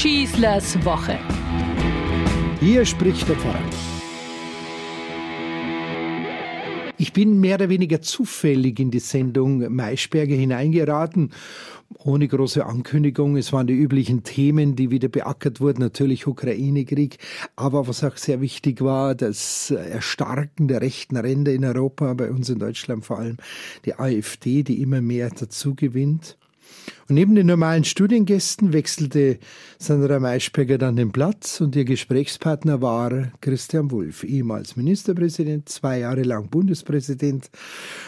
Schießlers Woche. Hier spricht der Pfarrer. Ich bin mehr oder weniger zufällig in die Sendung Maischberger hineingeraten ohne große Ankündigung. Es waren die üblichen Themen, die wieder beackert wurden. Natürlich Ukraine-Krieg. Aber was auch sehr wichtig war, das Erstarken der rechten Ränder in Europa, bei uns in Deutschland vor allem die AfD, die immer mehr dazu gewinnt. Und neben den normalen Studiengästen wechselte Sandra Maischberger dann den Platz und ihr Gesprächspartner war Christian Wulff, ehemals Ministerpräsident, zwei Jahre lang Bundespräsident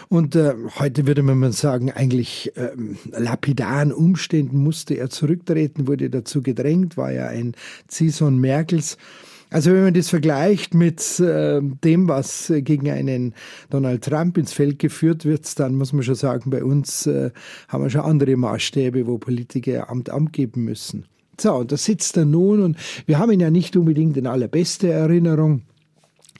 und äh, heute würde man sagen, eigentlich äh, lapidaren Umständen musste er zurücktreten, wurde dazu gedrängt, war ja ein Ziehsohn Merkels. Also wenn man das vergleicht mit äh, dem, was äh, gegen einen Donald Trump ins Feld geführt wird, dann muss man schon sagen, bei uns äh, haben wir schon andere Maßstäbe, wo Politiker Amt Amt geben müssen. So, und da sitzt er nun und wir haben ihn ja nicht unbedingt in allerbeste Erinnerung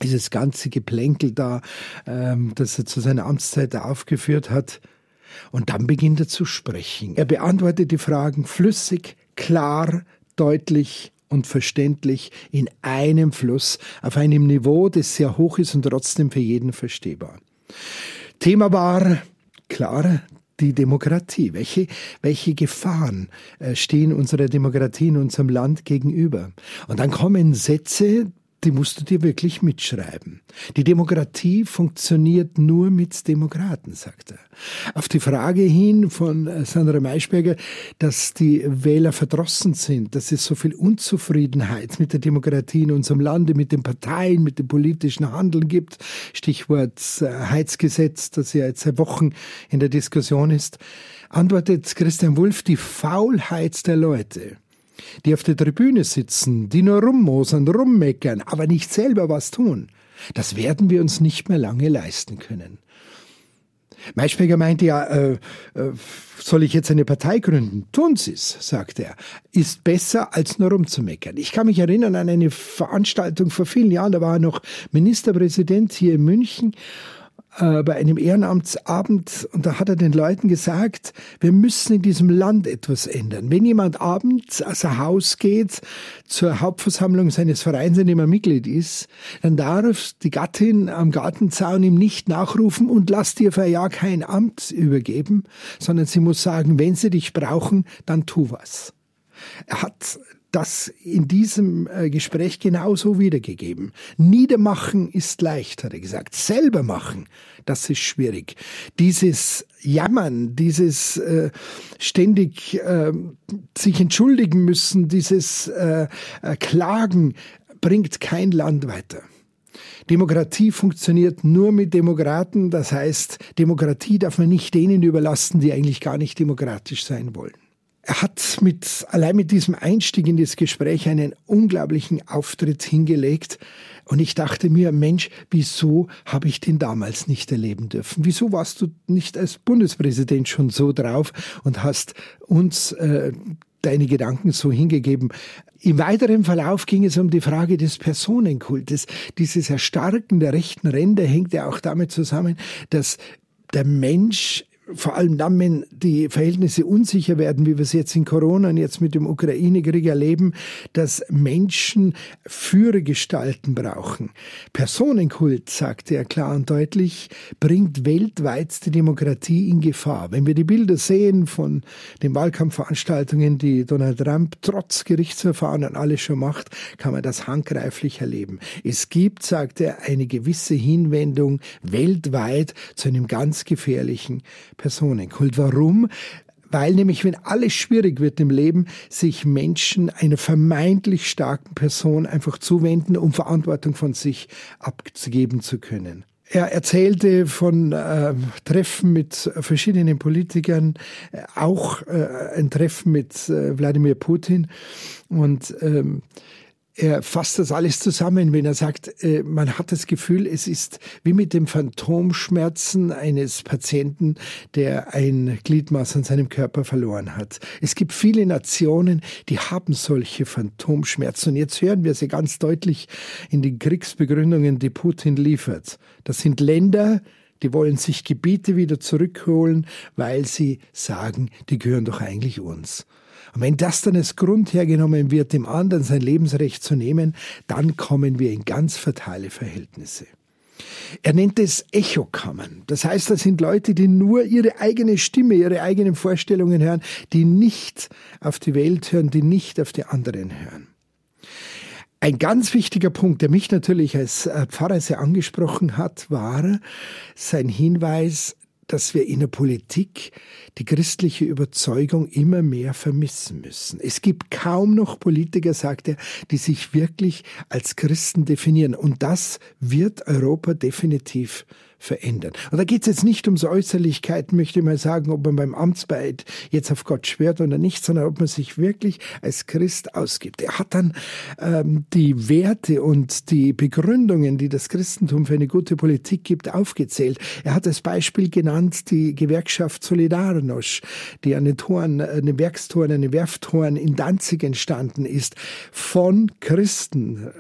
dieses ganze Geplänkel da, ähm, das er zu seiner Amtszeit aufgeführt hat. Und dann beginnt er zu sprechen. Er beantwortet die Fragen flüssig, klar, deutlich und verständlich in einem Fluss auf einem Niveau, das sehr hoch ist und trotzdem für jeden verstehbar. Thema war, klar, die Demokratie. Welche, welche Gefahren äh, stehen unserer Demokratie in unserem Land gegenüber? Und dann kommen Sätze, die musst du dir wirklich mitschreiben. Die Demokratie funktioniert nur mit Demokraten, sagt er. Auf die Frage hin von äh, Sandra Maischberger, dass die Wähler verdrossen sind, dass es so viel Unzufriedenheit mit der Demokratie in unserem Lande, mit den Parteien, mit dem politischen Handeln gibt, Stichwort äh, Heizgesetz, das ja jetzt seit Wochen in der Diskussion ist, antwortet Christian Wulff, die Faulheit der Leute die auf der Tribüne sitzen, die nur rummosern, rummeckern, aber nicht selber was tun, das werden wir uns nicht mehr lange leisten können. Maischberger meinte ja, äh, äh, soll ich jetzt eine Partei gründen? Tun Sie es, sagte er. Ist besser, als nur rumzumeckern. Ich kann mich erinnern an eine Veranstaltung vor vielen Jahren, da war er noch Ministerpräsident hier in München äh, bei einem Ehrenamtsabend und da hat er den Leuten gesagt, wir müssen in diesem Land etwas ändern. Wenn jemand abends aus dem Haus geht zur Hauptversammlung seines Vereins, in dem er Mitglied ist, dann darf die Gattin am Gartenzaun ihm nicht nachrufen und lass dir für ja kein Amt übergeben, sondern sie muss sagen, wenn sie dich brauchen, dann tu was. Er hat das in diesem äh, Gespräch genauso wiedergegeben. Niedermachen ist leicht, hat er gesagt. Selber machen, das ist schwierig. Dieses Jammern, dieses äh, ständig äh, sich entschuldigen müssen, dieses äh, äh, Klagen bringt kein Land weiter. Demokratie funktioniert nur mit Demokraten, das heißt, Demokratie darf man nicht denen überlassen, die eigentlich gar nicht demokratisch sein wollen. Er hat mit, allein mit diesem Einstieg in das Gespräch einen unglaublichen Auftritt hingelegt. Und ich dachte mir, Mensch, wieso habe ich den damals nicht erleben dürfen? Wieso warst du nicht als Bundespräsident schon so drauf und hast uns äh, deine Gedanken so hingegeben? Im weiteren Verlauf ging es um die Frage des Personenkultes. Dieses Erstarken der rechten Ränder hängt ja auch damit zusammen, dass der Mensch vor allem dann, wenn die Verhältnisse unsicher werden, wie wir es jetzt in Corona und jetzt mit dem Ukraine-Krieg erleben, dass Menschen Führergestalten brauchen. Personenkult, sagte er klar und deutlich, bringt weltweit die Demokratie in Gefahr. Wenn wir die Bilder sehen von den Wahlkampfveranstaltungen, die Donald Trump trotz Gerichtsverfahren und alles schon macht, kann man das handgreiflich erleben. Es gibt, sagte er, eine gewisse Hinwendung weltweit zu einem ganz gefährlichen Personenkult. Warum? Weil nämlich, wenn alles schwierig wird im Leben, sich Menschen einer vermeintlich starken Person einfach zuwenden, um Verantwortung von sich abzugeben zu können. Er erzählte von äh, Treffen mit verschiedenen Politikern, äh, auch äh, ein Treffen mit äh, Wladimir Putin. Und ähm, er fasst das alles zusammen, wenn er sagt, äh, man hat das Gefühl, es ist wie mit dem Phantomschmerzen eines Patienten, der ein Gliedmaß an seinem Körper verloren hat. Es gibt viele Nationen, die haben solche Phantomschmerzen. Und jetzt hören wir sie ganz deutlich in den Kriegsbegründungen, die Putin liefert. Das sind Länder, die wollen sich Gebiete wieder zurückholen, weil sie sagen, die gehören doch eigentlich uns. Und wenn das dann als Grund hergenommen wird, dem anderen sein Lebensrecht zu nehmen, dann kommen wir in ganz fatale Verhältnisse. Er nennt es Echokammern. Das heißt, das sind Leute, die nur ihre eigene Stimme, ihre eigenen Vorstellungen hören, die nicht auf die Welt hören, die nicht auf die anderen hören. Ein ganz wichtiger Punkt, der mich natürlich als äh, Pfarrer sehr angesprochen hat, war sein Hinweis dass wir in der Politik die christliche Überzeugung immer mehr vermissen müssen. Es gibt kaum noch Politiker, sagt er, die sich wirklich als Christen definieren. Und das wird Europa definitiv verändern. Und da geht es jetzt nicht um so Äußerlichkeiten, möchte ich mal sagen, ob man beim Amtsbeid jetzt auf Gott schwört oder nicht, sondern ob man sich wirklich als Christ ausgibt. Er hat dann ähm, die Werte und die Begründungen, die das Christentum für eine gute Politik gibt, aufgezählt. Er hat als Beispiel genannt die Gewerkschaft Solidarność, die an den Toren, an den Werkstoren, an den Werftoren in Danzig entstanden ist, von Christen.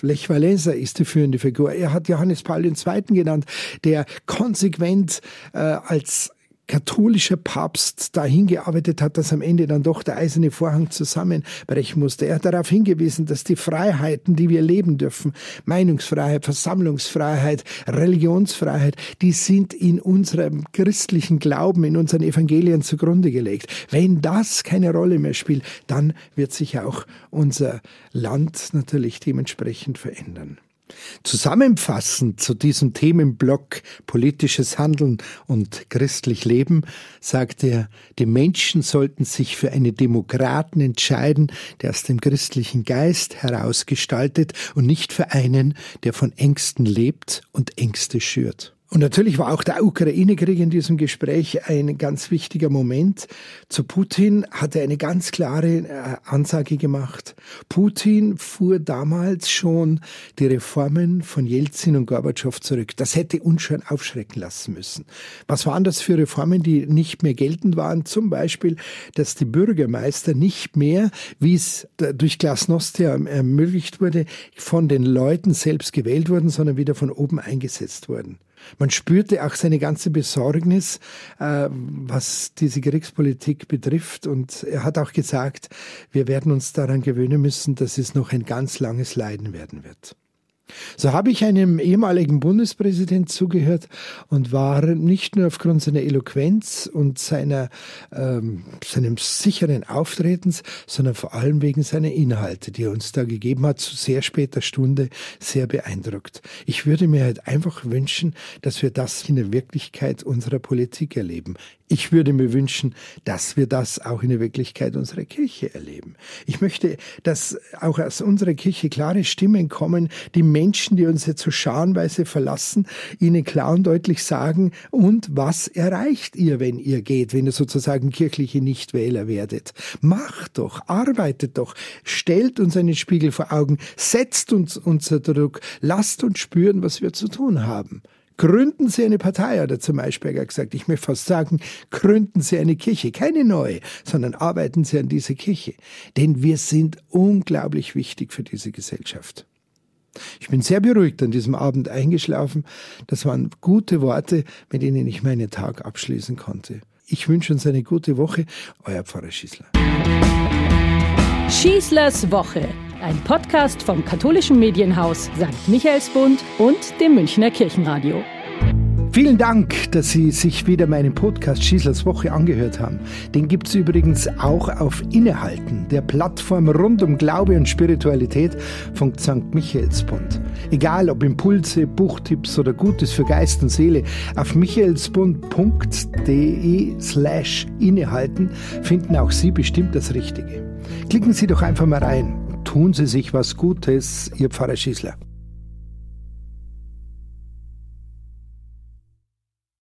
Lech Walesa ist die führende Figur. Er hat Johannes Paul II. genannt, der der konsequent äh, als katholischer Papst dahin gearbeitet hat, dass am Ende dann doch der eiserne Vorhang zusammenbrechen musste. Er hat darauf hingewiesen, dass die Freiheiten, die wir leben dürfen, Meinungsfreiheit, Versammlungsfreiheit, Religionsfreiheit, die sind in unserem christlichen Glauben, in unseren Evangelien zugrunde gelegt. Wenn das keine Rolle mehr spielt, dann wird sich auch unser Land natürlich dementsprechend verändern. Zusammenfassend zu diesem Themenblock politisches Handeln und christlich Leben sagt er, die Menschen sollten sich für einen Demokraten entscheiden, der aus dem christlichen Geist herausgestaltet und nicht für einen, der von Ängsten lebt und Ängste schürt. Und natürlich war auch der Ukraine-Krieg in diesem Gespräch ein ganz wichtiger Moment. Zu Putin hat er eine ganz klare äh, Ansage gemacht. Putin fuhr damals schon die Reformen von Jelzin und Gorbatschow zurück. Das hätte uns schon aufschrecken lassen müssen. Was waren das für Reformen, die nicht mehr geltend waren? Zum Beispiel, dass die Bürgermeister nicht mehr, wie es durch Glasnostia ermöglicht wurde, von den Leuten selbst gewählt wurden, sondern wieder von oben eingesetzt wurden. Man spürte auch seine ganze Besorgnis, äh, was diese Kriegspolitik betrifft. Und er hat auch gesagt, wir werden uns daran gewöhnen müssen, dass es noch ein ganz langes Leiden werden wird. So habe ich einem ehemaligen Bundespräsident zugehört und war nicht nur aufgrund seiner Eloquenz und seiner, ähm, seinem sicheren Auftretens, sondern vor allem wegen seiner Inhalte, die er uns da gegeben hat, zu sehr später Stunde sehr beeindruckt. Ich würde mir halt einfach wünschen, dass wir das in der Wirklichkeit unserer Politik erleben. Ich würde mir wünschen, dass wir das auch in der Wirklichkeit unserer Kirche erleben. Ich möchte, dass auch aus unserer Kirche klare Stimmen kommen, die Menschen, die uns jetzt so scharenweise verlassen, ihnen klar und deutlich sagen, und was erreicht ihr, wenn ihr geht, wenn ihr sozusagen kirchliche Nichtwähler werdet? Macht doch, arbeitet doch, stellt uns einen Spiegel vor Augen, setzt uns unter Druck, lasst uns spüren, was wir zu tun haben. Gründen Sie eine Partei, hat er zum Maischberger gesagt. Ich möchte fast sagen, gründen Sie eine Kirche. Keine neue, sondern arbeiten Sie an dieser Kirche. Denn wir sind unglaublich wichtig für diese Gesellschaft. Ich bin sehr beruhigt an diesem Abend eingeschlafen. Das waren gute Worte, mit denen ich meinen Tag abschließen konnte. Ich wünsche uns eine gute Woche. Euer Pfarrer Schießler. Schießlers Woche ein Podcast vom katholischen Medienhaus St. Michaelsbund und dem Münchner Kirchenradio. Vielen Dank, dass Sie sich wieder meinen Podcast Schießlers Woche angehört haben. Den gibt es übrigens auch auf Innehalten, der Plattform rund um Glaube und Spiritualität von St. Michaelsbund. Egal ob Impulse, Buchtipps oder Gutes für Geist und Seele, auf michaelsbund.de slash innehalten finden auch Sie bestimmt das Richtige. Klicken Sie doch einfach mal rein tun Sie sich was Gutes, Ihr Pfarrer Schießler.